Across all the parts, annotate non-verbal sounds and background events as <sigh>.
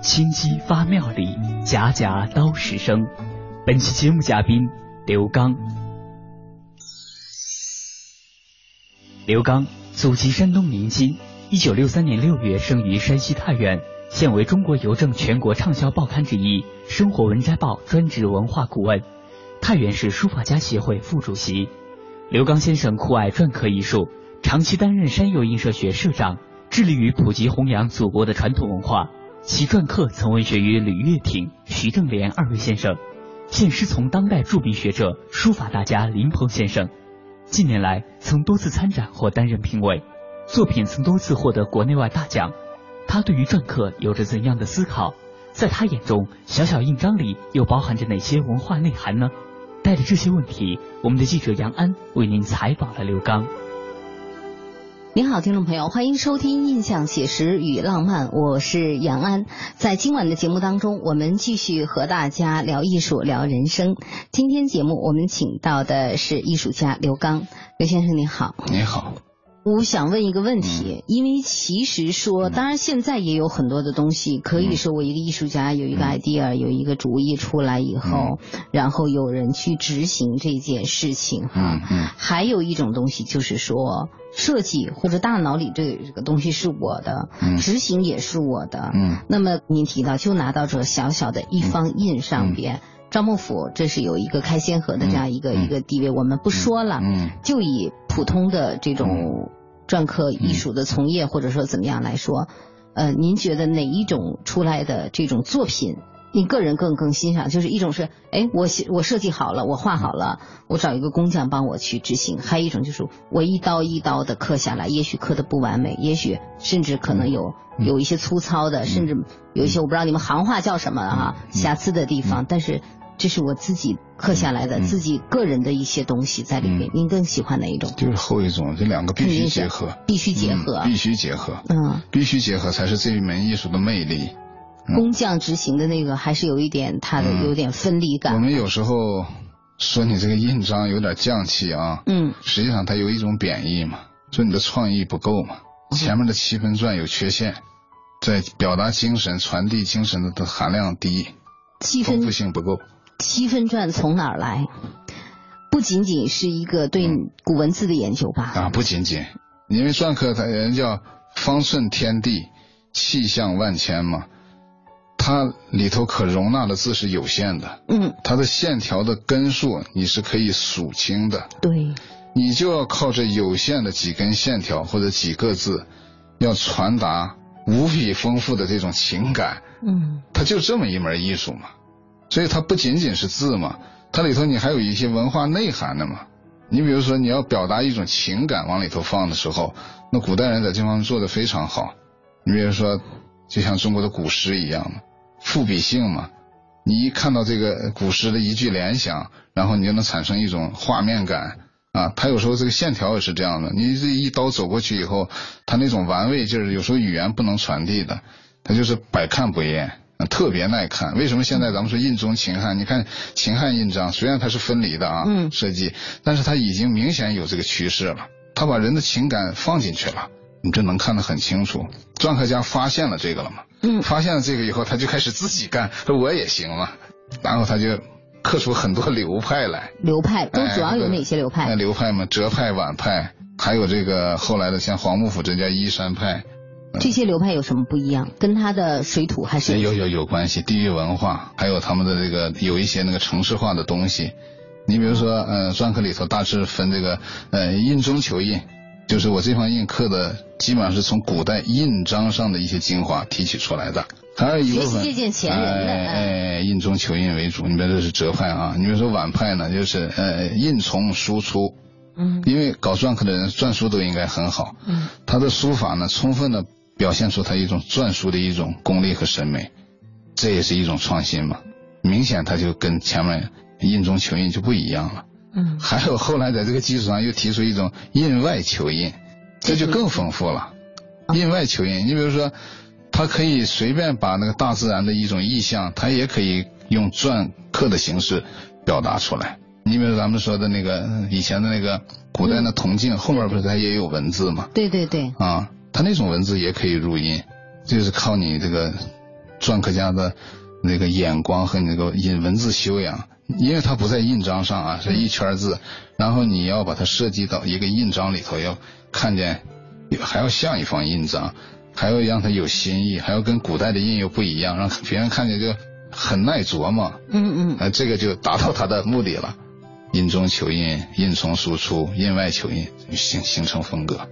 心机发妙里，家家刀石声。本期节目嘉宾刘刚。刘刚，祖籍山东临津，一九六三年六月生于山西太原，现为中国邮政全国畅销报刊之一《生活文摘报》专职文化顾问。太原市书法家协会副主席刘刚先生酷爱篆刻艺术，长期担任山右印社学社长，致力于普及弘扬祖国的传统文化。其篆刻曾文学于吕月挺、徐正莲二位先生，现师从当代著名学者、书法大家林鹏先生。近年来曾多次参展或担任评委，作品曾多次获得国内外大奖。他对于篆刻有着怎样的思考？在他眼中，小小印章里又包含着哪些文化内涵呢？带着这些问题，我们的记者杨安为您采访了刘刚。您好，听众朋友，欢迎收听《印象写实与浪漫》，我是杨安。在今晚的节目当中，我们继续和大家聊艺术、聊人生。今天节目我们请到的是艺术家刘刚，刘先生您好。你好。我想问一个问题，因为其实说，当然现在也有很多的东西可以说，我一个艺术家有一个 idea，有一个主意出来以后，然后有人去执行这件事情哈。还有一种东西就是说，设计或者大脑里这这个东西是我的，执行也是我的。那么您提到，就拿到这小小的一方印上边，赵孟俯这是有一个开先河的这样一个一个地位，我们不说了，就以普通的这种。篆刻艺术的从业，或者说怎么样来说，呃，您觉得哪一种出来的这种作品，您个人更更欣赏？就是一种是，哎，我我设计好了，我画好了，我找一个工匠帮我去执行；还有一种就是我一刀一刀的刻下来，也许刻的不完美，也许甚至可能有有一些粗糙的，甚至有一些我不知道你们行话叫什么哈，瑕疵的地方，但是。这是我自己刻下来的，自己个人的一些东西在里面。您更喜欢哪一种？就是后一种，这两个必须结合，必须结合，必须结合，嗯，必须结合才是这一门艺术的魅力。工匠执行的那个还是有一点它的有点分离感。我们有时候说你这个印章有点匠气啊，嗯，实际上它有一种贬义嘛，说你的创意不够嘛，前面的七分篆有缺陷，在表达精神、传递精神的的含量低，丰富性不够。七分篆从哪儿来？不仅仅是一个对古文字的研究吧？啊，不仅仅，因为篆刻它人叫方寸天地，气象万千嘛，它里头可容纳的字是有限的。嗯，它的线条的根数你是可以数清的。对，你就要靠这有限的几根线条或者几个字，要传达无比丰富的这种情感。嗯，它就这么一门艺术嘛。所以它不仅仅是字嘛，它里头你还有一些文化内涵的嘛。你比如说你要表达一种情感往里头放的时候，那古代人在这方面做的非常好。你比如说，就像中国的古诗一样嘛，赋比兴嘛。你一看到这个古诗的一句联想，然后你就能产生一种画面感啊。它有时候这个线条也是这样的，你这一刀走过去以后，它那种玩味就是有时候语言不能传递的，它就是百看不厌。特别耐看。为什么现在咱们说印中秦汉？你看秦汉印章，虽然它是分离的啊，设计，但是它已经明显有这个趋势了。他把人的情感放进去了，你这能看得很清楚。篆刻家发现了这个了嘛？嗯，发现了这个以后，他就开始自己干，说我也行了，然后他就刻出很多流派来。流派都主要有哪些流派？流派嘛，浙派、皖派，还有这个后来的像黄幕府这家依山派。这些流派有什么不一样？跟它的水土还是有有有关系，地域文化，还有他们的这个有一些那个城市化的东西。你比如说，呃，篆刻里头大致分这个，呃，印中求印，就是我这方印刻的，基本上是从古代印章上的一些精华提取出来的。还有一部分，借鉴前人的，哎，印中求印为主。你比如这是浙派啊，你比如说皖派呢，就是呃，印从输出。嗯。因为搞篆刻的人篆书都应该很好。嗯。他的书法呢，充分的表现出他一种篆书的一种功力和审美，这也是一种创新嘛。明显他就跟前面。印中求印就不一样了，嗯，还有后来在这个基础上又提出一种印外求印，这就更丰富了。印外求印，你比如说，他可以随便把那个大自然的一种意象，他也可以用篆刻的形式表达出来。你比如咱们说的那个以前的那个古代的铜镜后面不是它也有文字吗？对对对。啊，他那种文字也可以入音，就是靠你这个篆刻家的那个眼光和你那个印文字修养。因为它不在印章上啊，是一圈字，然后你要把它设计到一个印章里头，要看见，还要像一方印章，还要让它有新意，还要跟古代的印又不一样，让别人看见就很耐琢磨。嗯嗯，呃，这个就达到它的目的了。印中求印，印从输出，印外求印，形形成风格。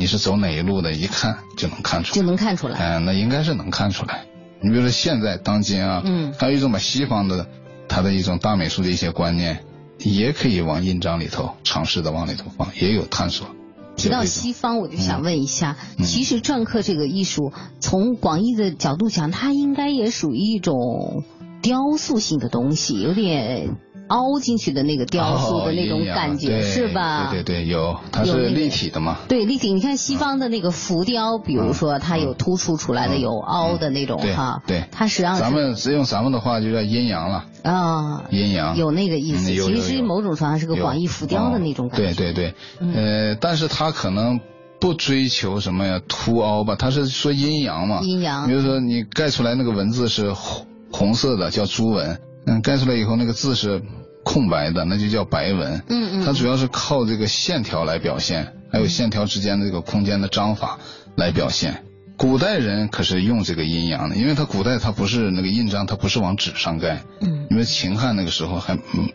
你是走哪一路的，一看就能看出来，就能看出来。哎，那应该是能看出来。你比如说现在当今啊，嗯，还有一种把西方的。他的一种大美术的一些观念，也可以往印章里头尝试的往里头放，也有探索。提到西方，我就想问一下，其实篆刻这个艺术，从广义的角度讲，它应该也属于一种雕塑性的东西，有点。凹进去的那个雕塑的那种感觉是吧？对对对，有，它是立体的嘛？对，立体。你看西方的那个浮雕，比如说它有突出出来的，有凹的那种哈。对，它实际上咱们只用咱们的话就叫阴阳了啊，阴阳有那个意思。其实某种程度上是个广义浮雕的那种感觉。对对对，呃，但是它可能不追求什么呀凸凹吧，它是说阴阳嘛。阴阳。比如说你盖出来那个文字是红红色的，叫朱文。嗯，盖出来以后那个字是。空白的那就叫白文，嗯嗯，它主要是靠这个线条来表现，还有线条之间的这个空间的章法来表现。古代人可是用这个阴阳的，因为他古代他不是那个印章，他不是往纸上盖，嗯，因为秦汉那个时候还嗯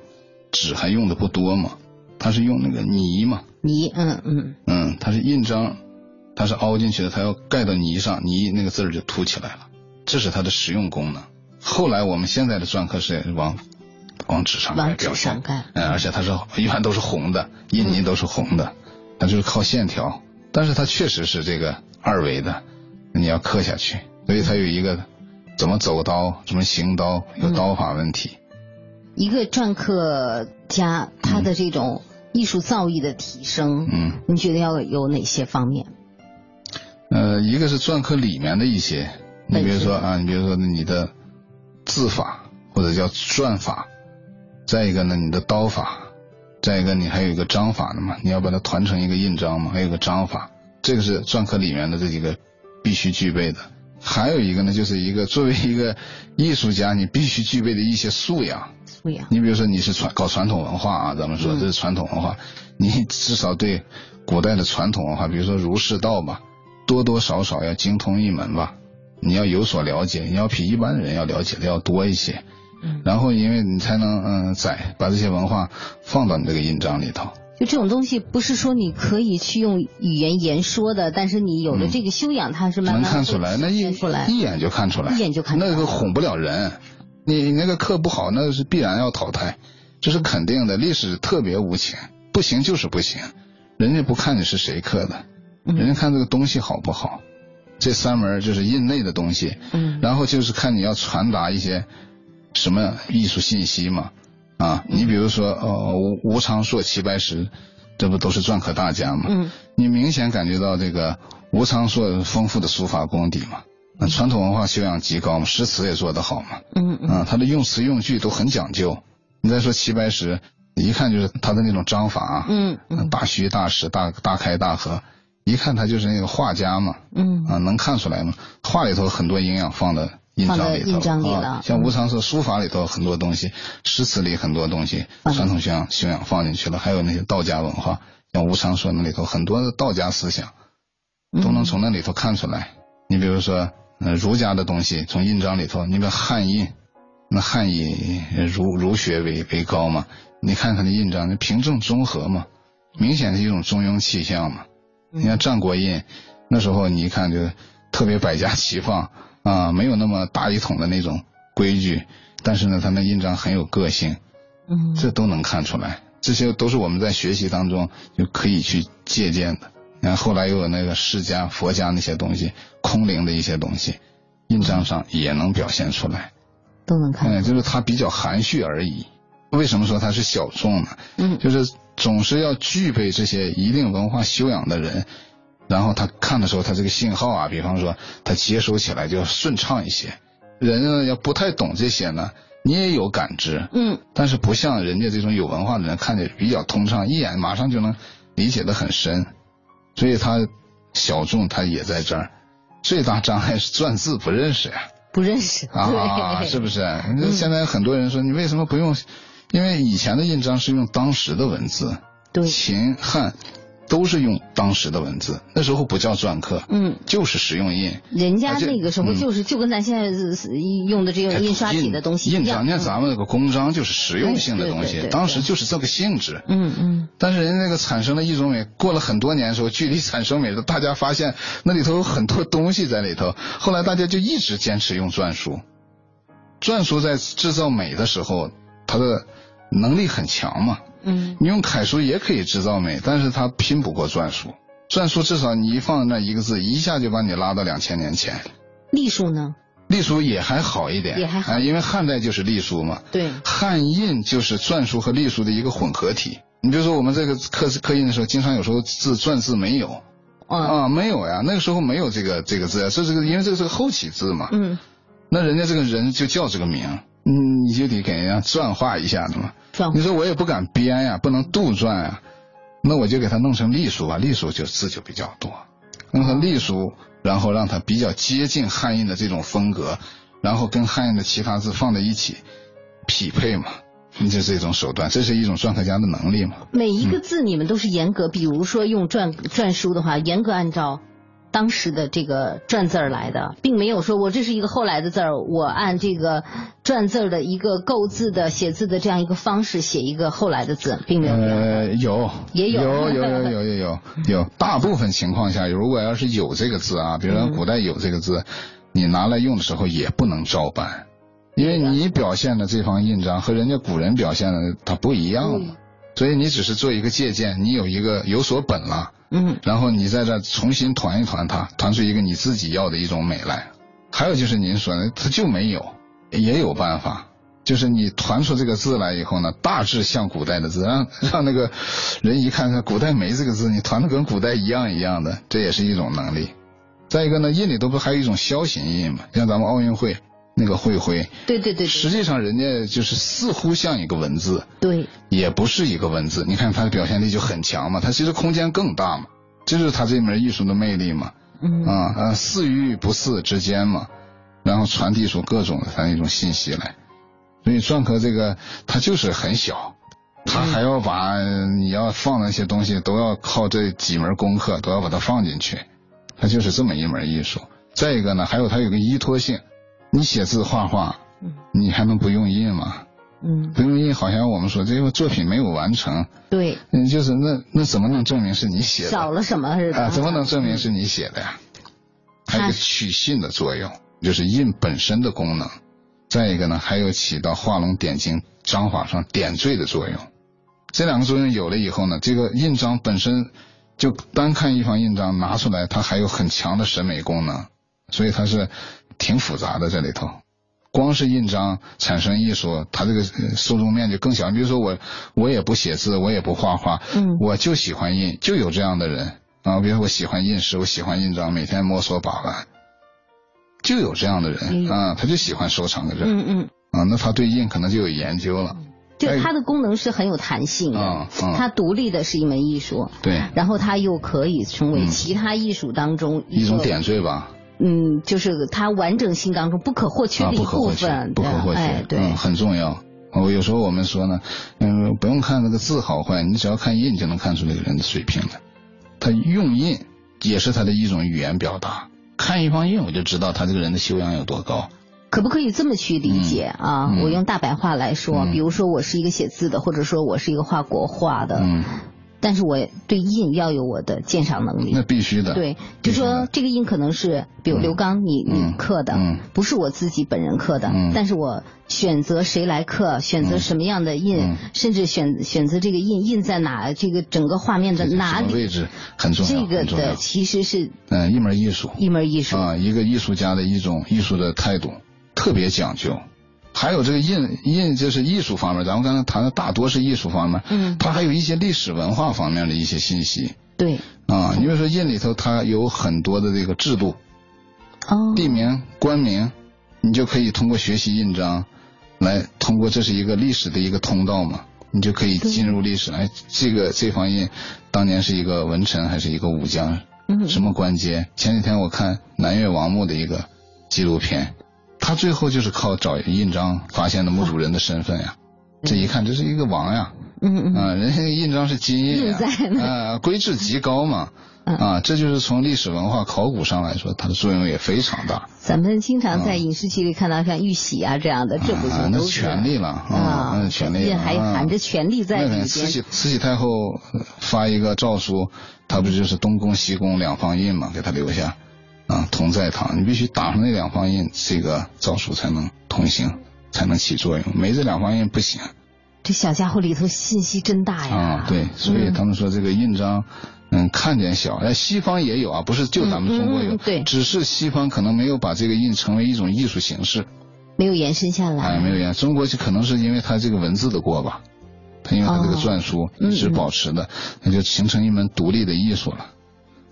纸还用的不多嘛，他是用那个泥嘛，泥，嗯嗯，嗯，它是印章，它是凹进去的，它要盖到泥上，泥那个字儿就凸起来了，这是它的实用功能。后来我们现在的篆刻是往。往纸上盖表现，嗯，而且它是一般都是红的，印泥都是红的，它就是靠线条，但是它确实是这个二维的，你要刻下去，所以它有一个怎么走刀，怎么行刀，有刀法问题。一个篆刻家他的这种艺术造诣的提升，嗯，你觉得要有哪些方面？呃，一个是篆刻里面的一些，你比如说啊，你比如说你的字法或者叫篆法。再一个呢，你的刀法；再一个，你还有一个章法的嘛，你要把它团成一个印章嘛，还有个章法，这个是篆刻里面的这几个必须具备的。还有一个呢，就是一个作为一个艺术家，你必须具备的一些素养。素养。你比如说你是传搞传统文化啊，咱们说这是传统文化，你至少对古代的传统文化，比如说儒释道吧，多多少少要精通一门吧，你要有所了解，你要比一般人要了解的要多一些。然后，因为你才能嗯载把这些文化放到你这个印章里头。就这种东西，不是说你可以去用语言言说的，但是你有了这个修养，它是慢慢能看出来，那一出来一眼就看出来，一眼就看出来，那个哄不了人。你那个刻不好，那是必然要淘汰，这是肯定的。历史特别无情，不行就是不行，人家不看你是谁刻的，人家看这个东西好不好。这三门就是印内的东西，嗯，然后就是看你要传达一些。什么艺术信息嘛？啊，你比如说，呃，吴吴昌硕、齐白石，这不都是篆刻大家嘛？嗯，你明显感觉到这个吴昌硕丰富的书法功底嘛？那传统文化修养极高嘛，诗词也做得好嘛。嗯嗯。啊，他的用词用句都很讲究。你再说齐白石，一看就是他的那种章法。嗯嗯。大虚大实，大大开大合，一看他就是那个画家嘛。嗯。啊，能看出来吗？画里头很多营养放的。印章里头啊，像吴常说书法里头很多东西，诗词里很多东西，传统修养修养放进去了，还有那些道家文化，像吴常说那里头很多的道家思想，都能从那里头看出来。你比如说，嗯，儒家的东西从印章里头，你比如汉印，那汉以儒儒学为为高嘛，你看它的印章，那平正中和嘛，明显是一种中庸气象嘛。你看战国印，那时候你一看就特别百家齐放。啊，没有那么大一统的那种规矩，但是呢，他那印章很有个性，嗯，这都能看出来，这些都是我们在学习当中就可以去借鉴的。你看后来又有那个释迦、佛家那些东西，空灵的一些东西，印章上也能表现出来，都能看。嗯，就是它比较含蓄而已。为什么说它是小众呢？嗯，就是总是要具备这些一定文化修养的人。然后他看的时候，他这个信号啊，比方说他接收起来就顺畅一些。人呢要不太懂这些呢，你也有感知，嗯，但是不像人家这种有文化的人看着比较通畅，一眼马上就能理解的很深。所以他小众，他也在这儿。最大障碍是篆字不认识呀，不认识啊，是不是？现在很多人说你为什么不用？因为以前的印章是用当时的文字，对，秦汉。都是用当时的文字，那时候不叫篆刻，嗯，就是实用印。人家那个时候就是就跟咱现在用的这个印刷体的东西印章，你看咱们那个公章就是实用性的东西，当时就是这个性质。嗯嗯。但是人家那个产生了一种美，过了很多年的时候，距离产生美的，大家发现那里头有很多东西在里头，后来大家就一直坚持用篆书。篆书在制造美的时候，它的能力很强嘛。嗯，你用楷书也可以制造美，但是它拼不过篆书。篆书至少你一放那一个字，一下就把你拉到两千年前。隶书呢？隶书也还好一点，也还好，因为汉代就是隶书嘛。对。汉印就是篆书和隶书的一个混合体。你比如说我们这个刻刻印的时候，经常有时候字篆字没有。啊，没有呀，那个时候没有这个这个字，这是个因为这个是个后起字嘛。嗯。那人家这个人就叫这个名。嗯，你就得给人家转化一下子嘛。你说我也不敢编呀，不能杜撰呀，那我就给它弄成隶书吧，隶书就字就比较多，弄成隶书，然后让它比较接近汉印的这种风格，然后跟汉印的其他字放在一起匹配嘛，你就这种手段，这是一种篆刻家的能力嘛。每一个字你们都是严格，比如说用篆篆书的话，严格按照。当时的这个篆字儿来的，并没有说我这是一个后来的字儿，我按这个篆字儿的一个构字的写字的这样一个方式写一个后来的字，并没有。呃，有，也有，有，有，有，有，有，有，有。大部分情况下，如果要是有这个字啊，比如说古代有这个字，你拿来用的时候也不能照搬，因为你表现的这方印章和人家古人表现的它不一样嘛，所以你只是做一个借鉴，你有一个有所本了。嗯，然后你在这重新团一团它，团出一个你自己要的一种美来。还有就是您说的，它就没有，也有办法，就是你团出这个字来以后呢，大致像古代的字，让让那个人一看，看古代没这个字，你团的跟古代一样一样的，这也是一种能力。再一个呢，印里头不还有一种業形印嘛，像咱们奥运会。那个会徽，对对对，实际上人家就是似乎像一个文字，对，也不是一个文字。你看他的表现力就很强嘛，他其实空间更大嘛，这就是他这门艺术的魅力嘛。嗯啊啊，似与不似之间嘛，然后传递出各种的它那种信息来。所以篆刻这个它就是很小，它还要把你要放那些东西都要靠这几门功课都要把它放进去，它就是这么一门艺术。再一个呢，还有它有个依托性。你写字画画，你还能不用印吗？嗯，不用印，好像我们说这个作品没有完成。对，嗯，就是那那怎么能证明是你写的？少了什么是吧？啊，怎么能证明是你写的呀？还有个取信的作用，就是印本身的功能。再一个呢，还有起到画龙点睛、章法上点缀的作用。这两个作用有了以后呢，这个印章本身就单看一方印章拿出来，它还有很强的审美功能，所以它是。挺复杂的这里头，光是印章产生艺术，它这个受众面就更小。比如说我，我也不写字，我也不画画，嗯，我就喜欢印，就有这样的人。啊。比如说我喜欢印诗，我喜欢印章，每天摸索把玩，就有这样的人。啊，他就喜欢收藏个这，嗯嗯，啊，那他对印可能就有研究了。就它的功能是很有弹性的，它独立的是一门艺术，对，然后它又可以成为其他艺术当中一种点缀吧。嗯，就是它完整性当中不可或缺的一部分，不可或缺，对，很重要。我有时候我们说呢，嗯，不用看那个字好坏，你只要看印就能看出那个人的水平来。他用印也是他的一种语言表达，看一方印我就知道他这个人的修养有多高。可不可以这么去理解啊？我用大白话来说，比如说我是一个写字的，或者说我是一个画国画的。但是我对印要有我的鉴赏能力，那必须的。对，就说这个印可能是，比如刘刚你你刻的，不是我自己本人刻的，但是我选择谁来刻，选择什么样的印，甚至选选择这个印印在哪，这个整个画面的哪里位置很重要。这个的其实是嗯一门艺术，一门艺术。啊，一个艺术家的一种艺术的态度，特别讲究。还有这个印印，就是艺术方面，咱们刚才谈的大多是艺术方面，嗯，它还有一些历史文化方面的一些信息，对，啊，因为说印里头它有很多的这个制度，哦，地名、官名，你就可以通过学习印章，来通过这是一个历史的一个通道嘛，你就可以进入历史。哎，这个这方印当年是一个文臣还是一个武将，嗯，什么官阶？前几天我看南越王墓的一个纪录片。他最后就是靠找印章发现的墓主人的身份呀，这一看这是一个王呀，嗯嗯啊，人家印章是金印呀，<laughs> 啊，规制极高嘛，啊，这就是从历史文化考古上来说，它的作用也非常大。咱们经常在影视剧里看到像玉玺啊这样的，这不就都是权力了啊？那权力还含着权力在里边。慈禧慈禧太后发一个诏书，他不就是东宫西宫两方印嘛，给他留下。啊，同在堂，你必须打上那两方印，这个诏书才能通行，才能起作用。没这两方印不行。这小家伙里头信息真大呀！啊，对，所以他们说这个印章，嗯，看见小，哎，西方也有啊，不是就咱们中国有，对，只是西方可能没有把这个印成为一种艺术形式，没有延伸下来。哎，没有延，中国就可能是因为它这个文字的过吧，它因为它这个篆书一直保持的，那就形成一门独立的艺术了。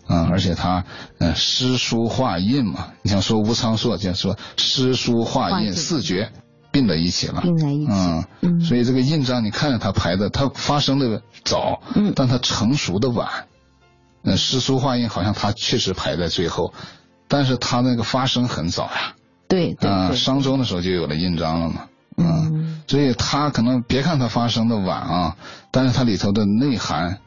啊，而且他，呃，诗书画印嘛，你像说吴昌硕，就说诗书画印四绝并在一起了，并在一起，嗯，所以这个印章，你看着它排的，它发生的早，嗯，但它成熟的晚，呃，诗书画印好像它确实排在最后，但是它那个发生很早呀，对，啊，商周的时候就有了印章了嘛，嗯，所以它可能别看它发生的晚啊，但是它里头的内涵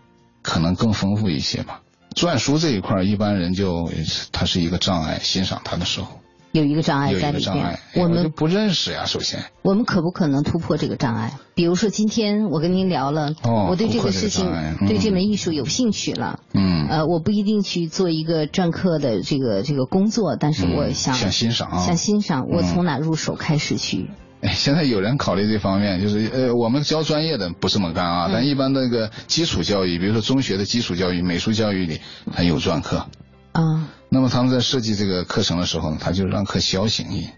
可能更丰富一些吧。篆书这一块，一般人就它是一个障碍，欣赏它的时候有一个障碍在里边。我们不认识呀，首先。我们可不可能突破这个障碍？比如说今天我跟您聊了，我对这个事情，对这门艺术有兴趣了。嗯。呃，我不一定去做一个篆刻的这个这个工作，但是我想想欣赏，想欣赏，我从哪入手开始去？哎，<laughs> 现在有人考虑这方面，就是呃，我们教专业的不这么干啊，但一般那个基础教育，比如说中学的基础教育、美术教育里，它有篆刻啊。那么他们在设计这个课程的时候呢，他就让刻小形印，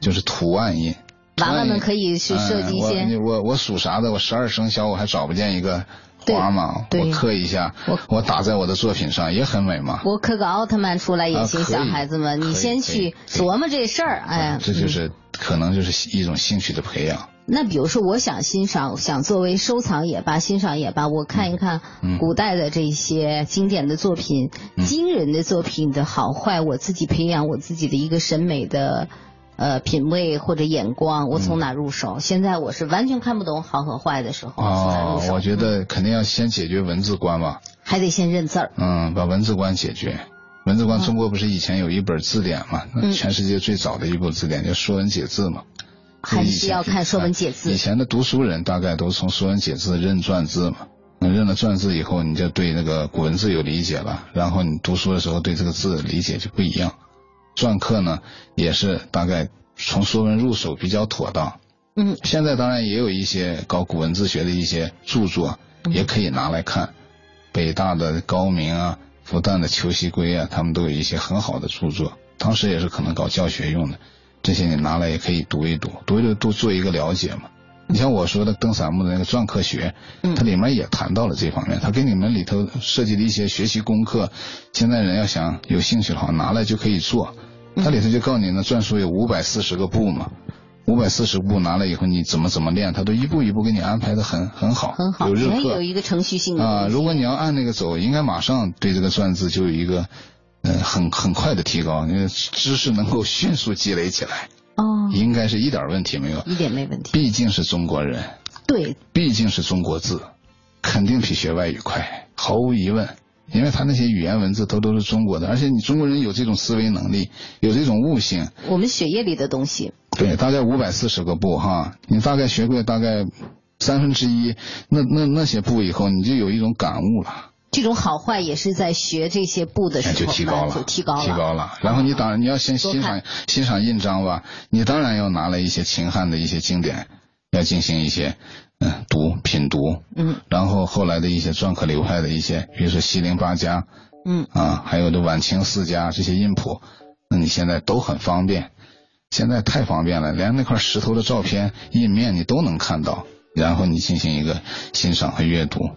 就是图案印。娃娃们可以去设计一些。我我我属啥的？我十二生肖，我还找不见一个。花嘛，我刻一下，我我打在我的作品上也很美嘛。我刻个奥特曼出来也行，小孩子们，你先去琢磨这事儿，哎，这就是可能就是一种兴趣的培养。那比如说，我想欣赏，想作为收藏也罢，欣赏也罢，我看一看古代的这些经典的作品，惊人的作品的好坏，我自己培养我自己的一个审美的。呃，品味或者眼光，我从哪入手？现在我是完全看不懂好和坏的时候，从哪入手？我觉得肯定要先解决文字关吧。还得先认字儿。嗯，把文字关解决。文字关，中国不是以前有一本字典嘛？全世界最早的一部字典叫《说文解字》嘛。还是要看《说文解字》。以前的读书人大概都从《说文解字》认篆字嘛。那认了篆字以后，你就对那个古文字有理解了，然后你读书的时候对这个字理解就不一样。篆刻呢，也是大概从说文入手比较妥当。嗯，现在当然也有一些搞古文字学的一些著作，也可以拿来看。北大的高明啊，复旦的裘锡圭啊，他们都有一些很好的著作。当时也是可能搞教学用的，这些你拿来也可以读一读，读一读都做一个了解嘛。你像我说的邓散木的那个篆刻学，它里面也谈到了这方面，它给你们里头设计的一些学习功课，现在人要想有兴趣的话，拿来就可以做。它里头就告诉你，呢篆书有五百四十个步嘛，五百四十步拿了以后你怎么怎么练，它都一步一步给你安排的很很好，很好，有日课，有一个程序性的啊。如果你要按那个走，应该马上对这个篆字就有一个，嗯，很很快的提高，因为知识能够迅速积累起来。哦，应该是一点问题没有，一点没问题。毕竟是中国人，对，毕竟是中国字，肯定比学外语快，毫无疑问。因为他那些语言文字都都是中国的，而且你中国人有这种思维能力，有这种悟性。我们血液里的东西。对，大概五百四十个部哈，你大概学会大概三分之一，那那那些部以后，你就有一种感悟了。这种好坏也是在学这些步的时候就提高了，就提高了，提高了。然后你当然你要先欣赏欣赏印章吧，你当然要拿来一些秦汉的一些经典，要进行一些嗯读品读，嗯，然后后来的一些篆刻流派的一些，比如说西陵八家，嗯啊，还有这晚清四家这些印谱，那你现在都很方便，现在太方便了，连那块石头的照片印面你都能看到，然后你进行一个欣赏和阅读。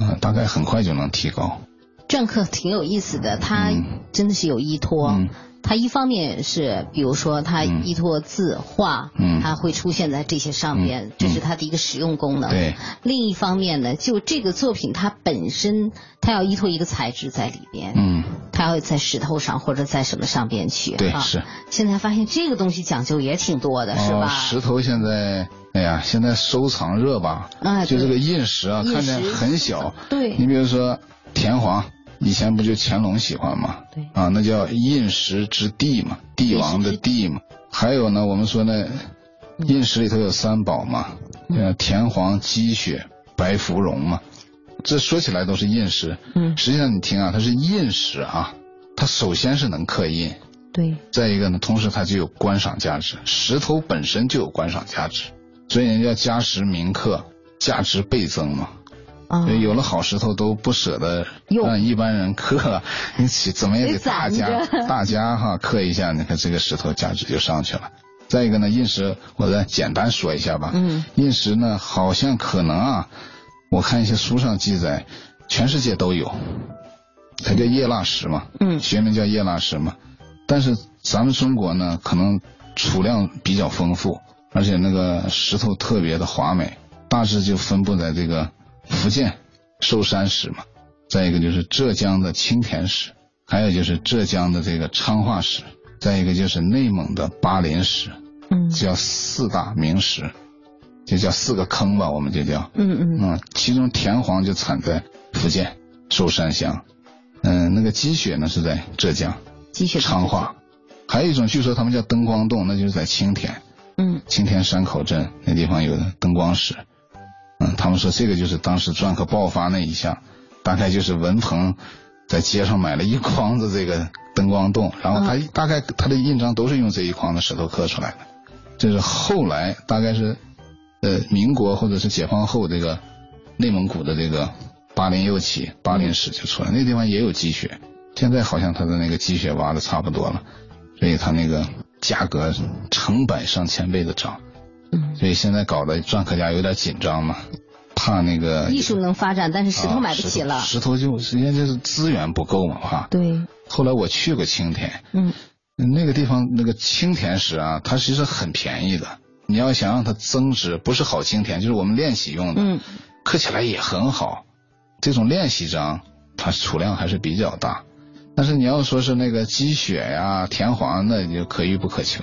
嗯，大概很快就能提高。篆刻挺有意思的，它真的是有依托。它一方面是，比如说它依托字画，它会出现在这些上面，这是它的一个使用功能。对。另一方面呢，就这个作品它本身，它要依托一个材质在里边。嗯。它要在石头上或者在什么上边去。对，是。现在发现这个东西讲究也挺多的，是吧？石头现在。哎呀，现在收藏热吧，就这个印石啊，看着很小。对，你比如说田黄，以前不就乾隆喜欢吗？对，啊，那叫印石之地嘛，帝王的帝嘛。还有呢，我们说呢，印石里头有三宝嘛，呃，田黄、鸡血、白芙蓉嘛。这说起来都是印石，嗯，实际上你听啊，它是印石啊，它首先是能刻印，对。再一个呢，同时它就有观赏价值，石头本身就有观赏价值。所以人家加石铭刻，价值倍增嘛。啊，有了好石头都不舍得让一般人刻，你起怎么也得大家大家哈刻一下，你看这个石头价值就上去了。再一个呢，印石我再简单说一下吧。嗯。印石呢，好像可能啊，我看一些书上记载，全世界都有，它叫叶蜡石嘛。嗯。学名叫叶蜡石嘛，但是咱们中国呢，可能储量比较丰富。而且那个石头特别的华美，大致就分布在这个福建寿山石嘛，再一个就是浙江的青田石，还有就是浙江的这个昌化石，再一个就是内蒙的巴林石，嗯，叫四大名石，就叫四个坑吧，我们就叫，嗯嗯，嗯，其中田黄就产在福建寿山乡，嗯，那个积雪呢是在浙江，积雪昌化，还有一种据说他们叫灯光洞，那就是在青田。嗯，青田山口镇那地方有的灯光石，嗯，他们说这个就是当时篆刻爆发那一下，大概就是文鹏在街上买了一筐子这个灯光洞，然后他大概他的印章都是用这一筐子石头刻出来的，这是后来大概是呃民国或者是解放后这个内蒙古的这个巴林右旗巴林石就出来，那地方也有积雪，现在好像他的那个积雪挖的差不多了，所以他那个。价格成百上千倍的涨，嗯，所以现在搞得篆刻家有点紧张嘛，怕那个艺术能发展，但是石头买不起了，石头就实际上就是资源不够嘛，哈。对。后来我去过青田，嗯，那个地方那个青田石啊，它其实很便宜的。你要想让它增值，不是好青田，就是我们练习用的，嗯，刻起来也很好。这种练习章，它储量还是比较大。但是你要说是那个积雪呀、田黄，那就可遇不可求。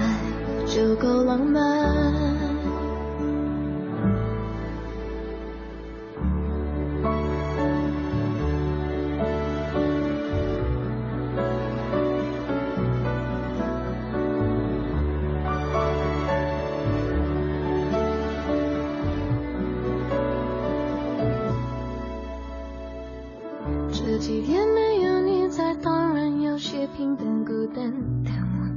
就够浪漫。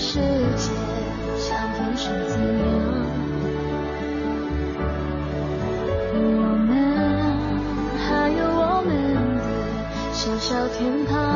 世界相逢是怎样？我们还有我们的小小天堂。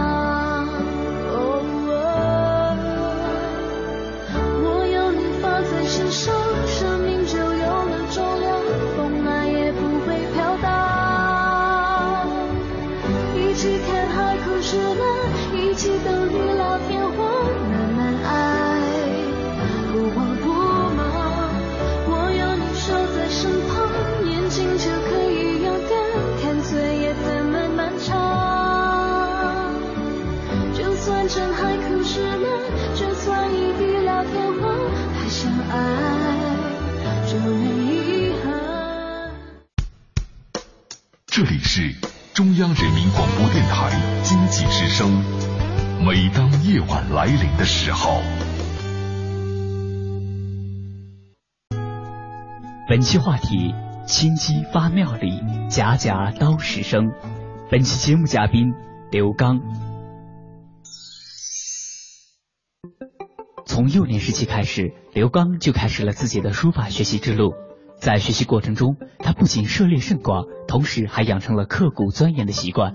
这里是中央人民广播电台经济之声。每当夜晚来临的时候，本期话题：心机发妙里，家家刀石声。本期节目嘉宾刘刚。从幼年时期开始，刘刚就开始了自己的书法学习之路。在学习过程中，他不仅涉猎甚广，同时还养成了刻苦钻研的习惯，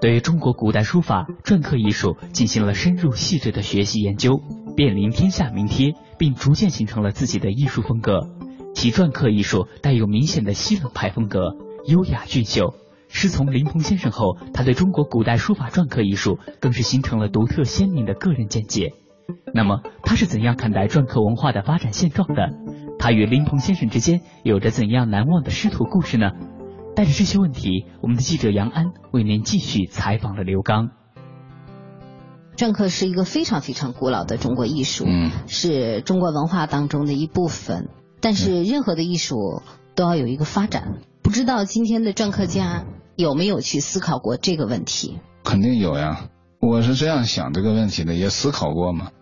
对中国古代书法、篆刻艺术进行了深入细致的学习研究，遍临天下名帖，并逐渐形成了自己的艺术风格。其篆刻艺术带有明显的西冷派风格，优雅俊秀。师从林鹏先生后，他对中国古代书法篆刻艺术更是形成了独特鲜明的个人见解。那么，他是怎样看待篆刻文化的发展现状的？他与林鹏先生之间有着怎样难忘的师徒故事呢？带着这些问题，我们的记者杨安为您继续采访了刘刚。篆刻是一个非常非常古老的中国艺术，嗯，是中国文化当中的一部分。但是任何的艺术都要有一个发展，不知道今天的篆刻家有没有去思考过这个问题？肯定有呀，我是这样想这个问题的，也思考过嘛。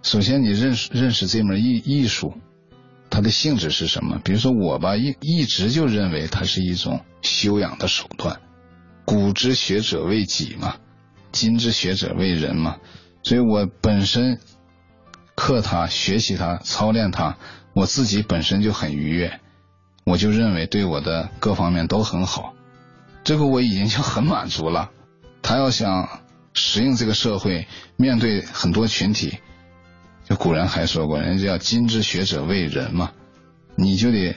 首先，你认识认识这门艺艺术。它的性质是什么？比如说我吧，一一直就认为它是一种修养的手段。古之学者为己嘛，今之学者为人嘛。所以我本身刻它、学习它、操练它，我自己本身就很愉悦，我就认为对我的各方面都很好。这个我已经就很满足了。他要想适应这个社会，面对很多群体。就古人还说过，人家叫“今之学者为人”嘛，你就得，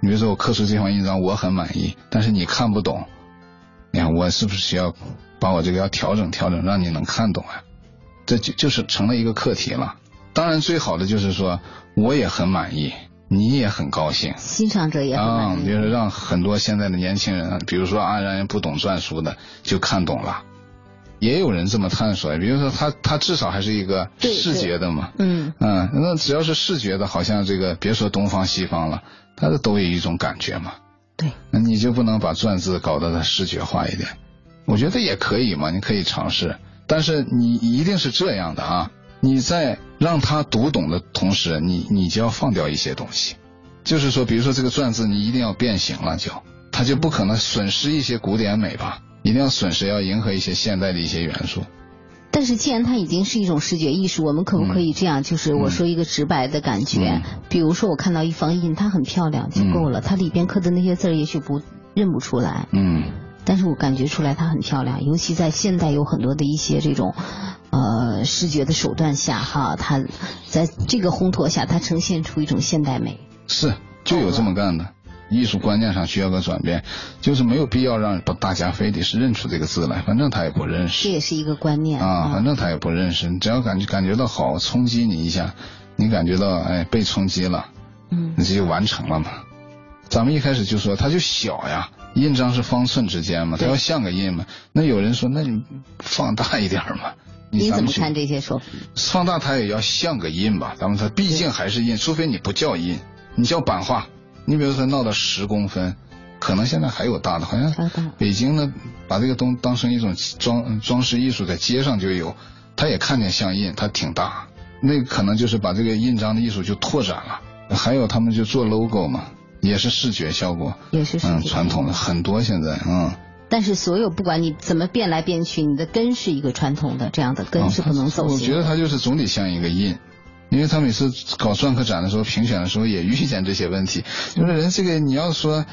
你比如说我刻出这方印章，我很满意，但是你看不懂，你看我是不是需要把我这个要调整调整，让你能看懂啊？这就就是成了一个课题了。当然，最好的就是说我也很满意，你也很高兴，欣赏者也很满意。比如说让很多现在的年轻人，比如说啊，让人不懂篆书的就看懂了。也有人这么探索，比如说他他至少还是一个视觉的嘛，嗯嗯，那只要是视觉的，好像这个别说东方西方了，它都有一种感觉嘛。对，那你就不能把篆字搞得它视觉化一点？我觉得也可以嘛，你可以尝试，但是你一定是这样的啊，你在让他读懂的同时，你你就要放掉一些东西，就是说，比如说这个篆字你一定要变形了，就它就不可能损失一些古典美吧。一定要损失，要迎合一些现代的一些元素。但是既然它已经是一种视觉艺术，我们可不可以这样？就是我说一个直白的感觉，比如说我看到一方印，它很漂亮就够了，它里边刻的那些字也许不认不出来。嗯。但是我感觉出来它很漂亮，尤其在现代有很多的一些这种呃视觉的手段下，哈，它在这个烘托下，它呈现出一种现代美。是，就有这么干的。艺术观念上需要个转变，就是没有必要让大家非得是认出这个字来，反正他也不认识。这也是一个观念啊，反正他也不认识。你只要感觉感觉到好，冲击你一下，你感觉到哎被冲击了，嗯，你这就完成了嘛。咱们一开始就说它就小呀，印章是方寸之间嘛，它要像个印嘛。那有人说，那你放大一点嘛？你怎么看这些说法？放大它也要像个印吧，咱们它毕竟还是印，除非你不叫印，你叫版画。你比如说闹到十公分，可能现在还有大的，好像北京呢把这个东当成一种装装饰艺术，在街上就有，他也看见像印，它挺大，那可能就是把这个印章的艺术就拓展了。还有他们就做 logo 嘛，也是视觉效果，也是嗯传统的很多现在嗯。但是所有不管你怎么变来变去，你的根是一个传统的，这样的根是不能走。我觉得它就是总得像一个印。因为他每次搞篆刻展的时候，评选的时候也遇见这些问题。就是人这个你要说，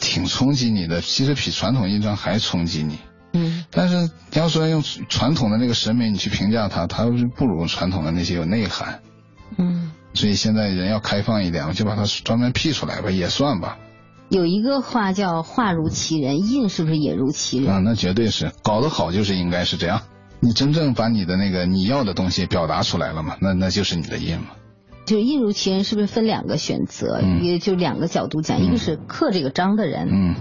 挺冲击你的，其实比传统印章还冲击你。嗯。但是你要说用传统的那个审美你去评价它，它不如传统的那些有内涵。嗯。所以现在人要开放一点，就把它专门辟出来吧，也算吧。有一个话叫“画如其人”，印是不是也如其人？啊，那绝对是，搞得好就是应该是这样。你真正把你的那个你要的东西表达出来了嘛？那那就是你的印嘛。就印如其人，是不是分两个选择？也就两个角度讲，一个是刻这个章的人，嗯，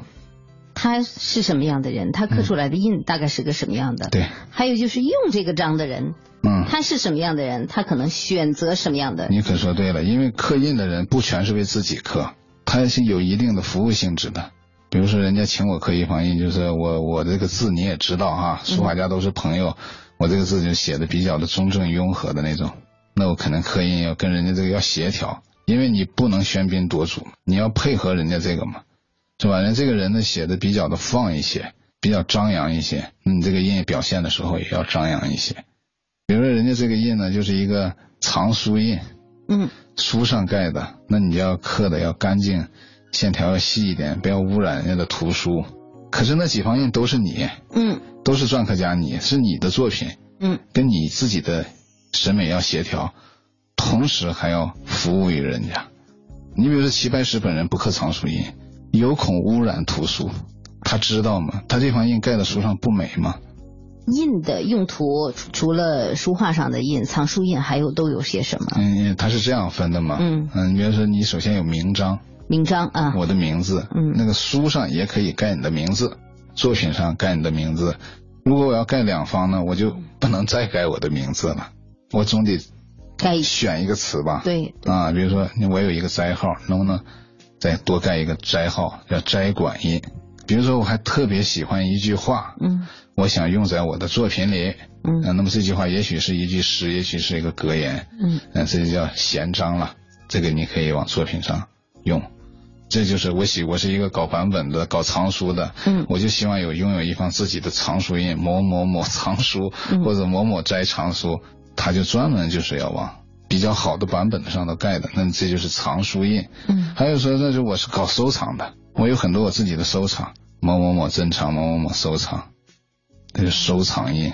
他是什么样的人？他刻出来的印大概是个什么样的？对。还有就是用这个章的人，嗯，他是什么样的人？他可能选择什么样的？你可说对了，因为刻印的人不全是为自己刻，他是有一定的服务性质的。比如说，人家请我刻一方印，就是我我这个字你也知道哈，书法家都是朋友，我这个字就写的比较的中正雍和的那种，那我可能刻印要跟人家这个要协调，因为你不能喧宾夺主，你要配合人家这个嘛，是吧？人这个人呢写的比较的放一些，比较张扬一些，你这个印表现的时候也要张扬一些。比如说人家这个印呢就是一个藏书印，嗯，书上盖的，那你就要刻的要干净。线条要细一点，不要污染人家的图书。可是那几方印都是你，嗯，都是篆刻家，你是你的作品，嗯，跟你自己的审美要协调，同时还要服务于人家。你比如说齐白石本人不刻藏书印，有恐污染图书，他知道吗？他这方印盖在书上不美吗？印的用途除了书画上的印，藏书印还有都有些什么？嗯，他是这样分的嘛？嗯嗯，你比如说你首先有名章。名章啊，我的名字，嗯，那个书上也可以盖你的名字，作品上盖你的名字。如果我要盖两方呢，我就不能再盖我的名字了，我总得盖选一个词吧？对啊，比如说我有一个斋号，能不能再多盖一个斋号，叫斋馆印？比如说我还特别喜欢一句话，嗯，我想用在我的作品里，嗯，那么这句话也许是一句诗，也许是一个格言，嗯，那这就叫闲章了。这个你可以往作品上用。这就是我喜，我是一个搞版本的，搞藏书的，嗯，我就希望有拥有一方自己的藏书印，某某某藏书，或者某某斋藏书，他就专门就是要往比较好的版本上头盖的，那这就是藏书印，嗯，还有说那是我是搞收藏的，我有很多我自己的收藏，某某某珍藏，某某某收藏，那是收藏印。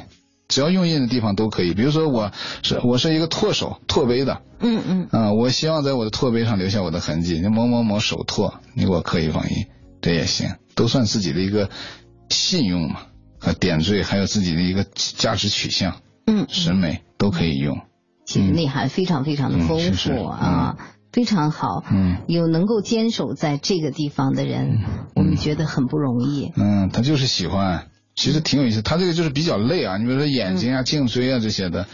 只要用印的地方都可以，比如说我是我是一个拓手拓碑的，嗯嗯，啊，我希望在我的拓碑上留下我的痕迹。你某某某手拓，你给我刻一方印，这也行，都算自己的一个信用嘛和点缀，还有自己的一个价值取向，嗯，审美都可以用。其实内涵非常非常的丰富啊，非常好。嗯，有能够坚守在这个地方的人，我们觉得很不容易。嗯，他就是喜欢。其实挺有意思，他这个就是比较累啊，你比如说眼睛啊、颈椎啊这些的，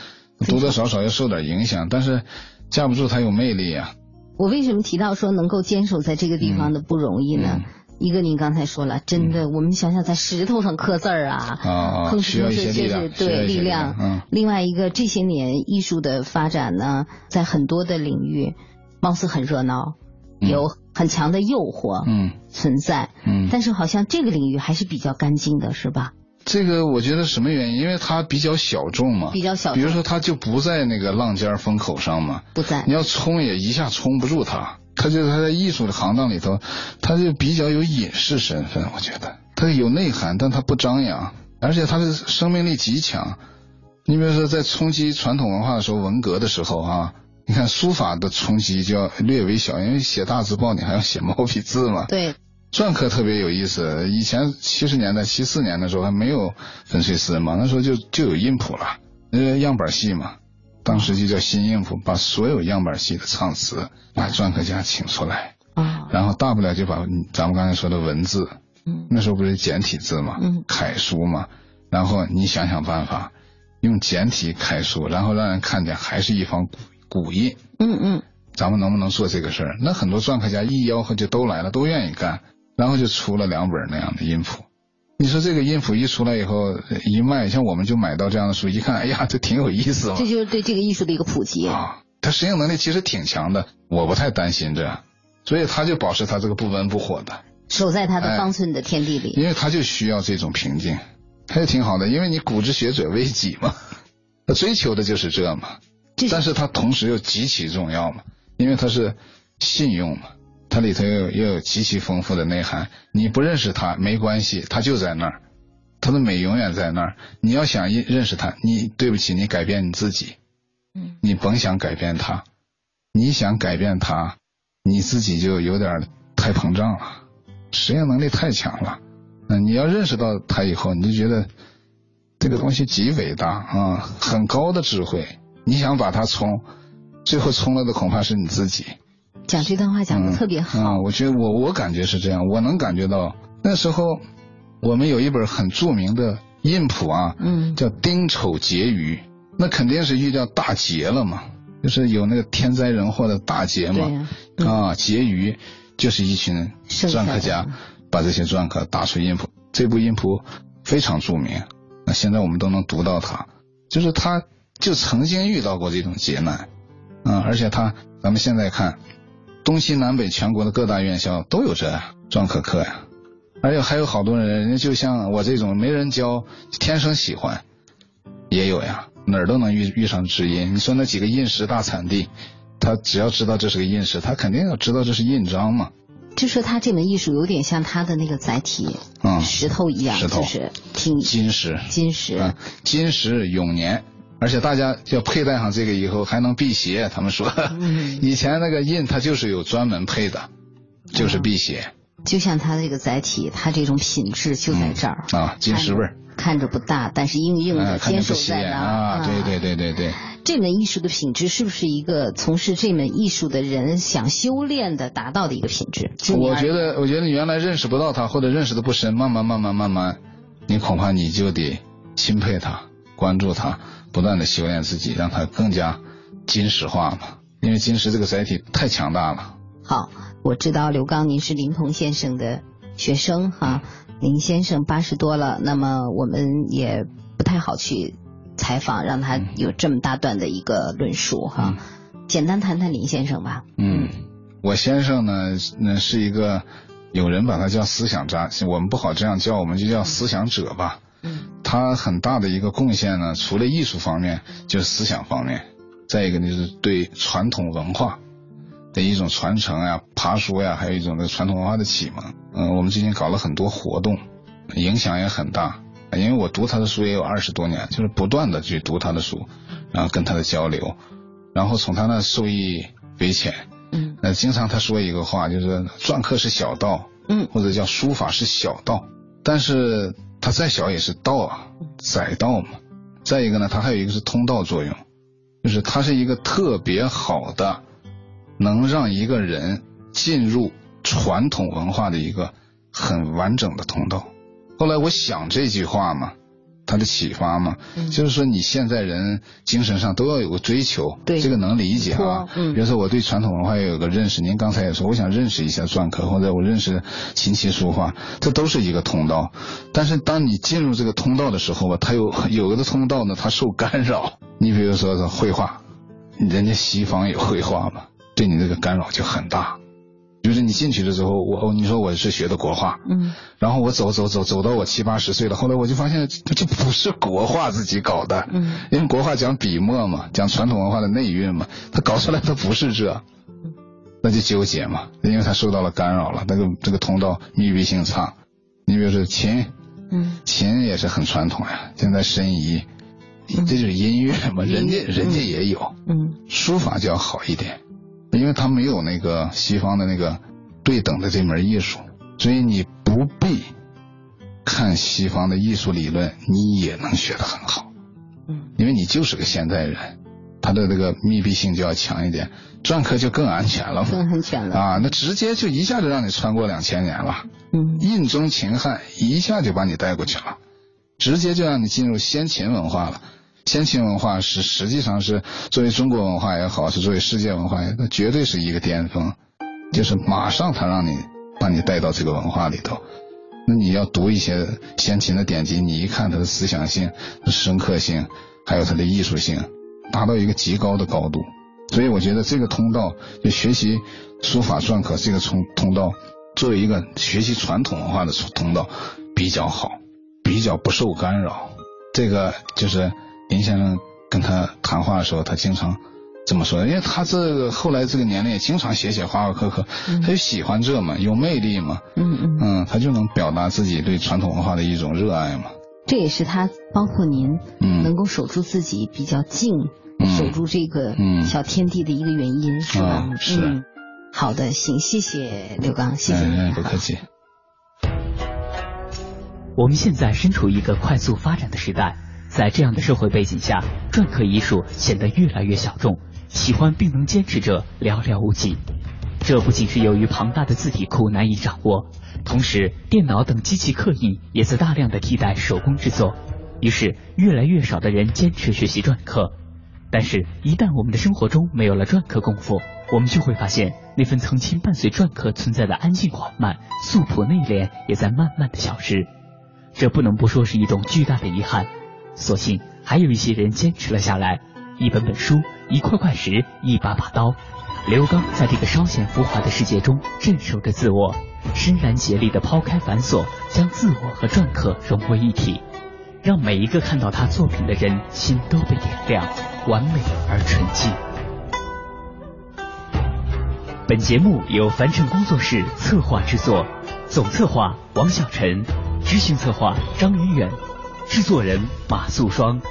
多多少少要受点影响，但是架不住他有魅力啊。我为什么提到说能够坚守在这个地方的不容易呢？一个您刚才说了，真的，我们想想在石头上刻字儿啊，啊，需要一些力量，对力量。嗯。另外一个，这些年艺术的发展呢，在很多的领域，貌似很热闹。有很强的诱惑，嗯，存在，嗯，但是好像这个领域还是比较干净的，是吧？这个我觉得什么原因？因为它比较小众嘛，比较小众。比如说，它就不在那个浪尖风口上嘛，不在。你要冲也一下冲不住它，它就它在艺术的行当里头，它就比较有隐士身份。我觉得它有内涵，但它不张扬，而且它的生命力极强。你比如说，在冲击传统文化的时候，文革的时候啊。你看书法的冲击就要略微小，因为写大字报你还要写毛笔字嘛。对，篆刻特别有意思。以前七十年代、七四年的时候还没有粉碎丝嘛，那时候就就有印谱了，呃，样板戏嘛，当时就叫新印谱，把所有样板戏的唱词把篆刻家请出来，啊，然后大不了就把咱们刚才说的文字嗯，那时候不是简体字嘛，嗯，楷书嘛，然后你想想办法，用简体楷书，然后让人看见还是一方古古音，嗯嗯，咱们能不能做这个事儿？那很多篆刻家一吆喝就都来了，都愿意干，然后就出了两本那样的音谱。你说这个音谱一出来以后一卖，像我们就买到这样的书，一看，哎呀，这挺有意思嘛。这就是对这个艺术的一个普及啊。他适应能力其实挺强的，我不太担心这，所以他就保持他这个不温不火的，守在他的方寸的天地里。因为他就需要这种平静，他也挺好的，因为你古之学者为己嘛，他 <laughs> 追求的就是这嘛。但是它同时又极其重要嘛，因为它是信用嘛。它里头又又有极其丰富的内涵，你不认识它没关系，它就在那儿，它的美永远在那儿。你要想认认识它，你对不起，你改变你自己，嗯，你甭想改变它，你想改变它，你自己就有点太膨胀了，适应能力太强了。嗯，你要认识到它以后，你就觉得这个东西极伟大啊，很高的智慧。你想把它冲，最后冲了的恐怕是你自己。讲这段话讲的特别好，嗯，我觉得我我感觉是这样，我能感觉到。那时候我们有一本很著名的印谱啊，嗯，叫丁丑结余，那肯定是遇到大劫了嘛，就是有那个天灾人祸的大劫嘛，啊，结余就是一群篆刻家把这些篆刻打出印谱，这部印谱非常著名，那现在我们都能读到它，就是他就曾经遇到过这种劫难，啊，而且他咱们现在看。东西南北全国的各大院校都有这篆刻课呀，而且还有好多人，人家就像我这种没人教，天生喜欢，也有呀，哪儿都能遇遇上知音。你说那几个印石大产地，他只要知道这是个印石，他肯定要知道这是印章嘛。就说他这门艺术有点像他的那个载体，嗯，石头一样，石头就是挺金石，金石，金石永年。而且大家要佩戴上这个以后还能辟邪，他们说，<laughs> 以前那个印它就是有专门配的，就是辟邪。就像它这个载体，它这种品质就在这儿啊，金石味儿，看着不大，但是硬硬的，坚守在那啊。对对对对对。这门艺术的品质是不是一个从事这门艺术的人想修炼的达到的一个品质？我觉得，我觉得你原来认识不到它，或者认识的不深，慢慢慢慢慢慢，你恐怕你就得钦佩它，关注它。不断的修炼自己，让它更加金石化嘛。因为金石这个载体太强大了。好，我知道刘刚您是林鹏先生的学生哈，林先生八十多了，那么我们也不太好去采访，让他有这么大段的一个论述哈。简单谈谈林先生吧。嗯，我先生呢，那是一个有人把他叫思想家，我们不好这样叫，我们就叫思想者吧。嗯，他很大的一个贡献呢，除了艺术方面，就是思想方面。再一个就是对传统文化的一种传承呀、爬书呀，还有一种的传统文化的启蒙。嗯，我们最近搞了很多活动，影响也很大。因为我读他的书也有二十多年，就是不断的去读他的书，然后跟他的交流，然后从他那受益匪浅。嗯，那经常他说一个话，就是篆刻是小道，嗯，或者叫书法是小道，但是。它再小也是道啊，载道嘛。再一个呢，它还有一个是通道作用，就是它是一个特别好的，能让一个人进入传统文化的一个很完整的通道。后来我想这句话嘛。他的启发嘛，就是说你现在人精神上都要有个追求，对这个能理解啊。比如说我对传统文化也有个认识，您刚才也说，我想认识一下篆刻，或者我认识琴棋书画，这都是一个通道。但是当你进入这个通道的时候吧，它有有的通道呢，它受干扰。<laughs> 你比如说绘画，人家西方有绘画嘛，对你这个干扰就很大。就是你进去的时候，我你说我是学的国画，嗯，然后我走走走走到我七八十岁了，后来我就发现这不是国画自己搞的，嗯，因为国画讲笔墨嘛，讲传统文化的内蕴嘛，他搞出来的不是这，那就纠结嘛，因为他受到了干扰了，那个这个通道密闭性差。你比如说琴，嗯，琴也是很传统呀，现在申遗，这就是音乐嘛，人家人家也有，嗯，书法就要好一点。因为他没有那个西方的那个对等的这门艺术，所以你不必看西方的艺术理论，你也能学得很好。嗯，因为你就是个现代人，他的这个密闭性就要强一点，篆刻就更安全了，更安全了啊！那直接就一下就让你穿过两千年了，嗯，印中秦汉一下就把你带过去了，直接就让你进入先秦文化了。先秦文化是实际上是作为中国文化也好，是作为世界文化也，那绝对是一个巅峰，就是马上他让你把你带到这个文化里头。那你要读一些先秦的典籍，你一看它的思想性、深刻性，还有它的艺术性，达到一个极高的高度。所以我觉得这个通道，就学习书法篆刻这个通通道，作为一个学习传统文化的通道，比较好，比较不受干扰。这个就是林先生跟他谈话的时候，他经常。这么说，因为他这个后来这个年龄也经常写写画画刻刻，他就喜欢这嘛，有魅力嘛，嗯嗯，嗯，他就能表达自己对传统文化的一种热爱嘛。这也是他包括您，嗯，能够守住自己比较静，守住这个小天地的一个原因，是吧？是。好的，行，谢谢刘刚，谢谢您，不客气。我们现在身处一个快速发展的时代，在这样的社会背景下，篆刻艺术显得越来越小众。喜欢并能坚持者寥寥无几，这不仅是由于庞大的字体库难以掌握，同时电脑等机器刻印也在大量的替代手工制作，于是越来越少的人坚持学习篆刻。但是，一旦我们的生活中没有了篆刻功夫，我们就会发现那份曾经伴随篆刻存在的安静缓慢、素朴内敛也在慢慢的消失，这不能不说是一种巨大的遗憾。所幸还有一些人坚持了下来。一本本书，一块块石，一把把刀。刘刚在这个稍显浮华的世界中镇守着自我，深然竭力地抛开繁琐，将自我和篆刻融为一体，让每一个看到他作品的人心都被点亮，完美而纯净。本节目由凡尘工作室策划制作，总策划王小晨，执行策划张云远，制作人马素双。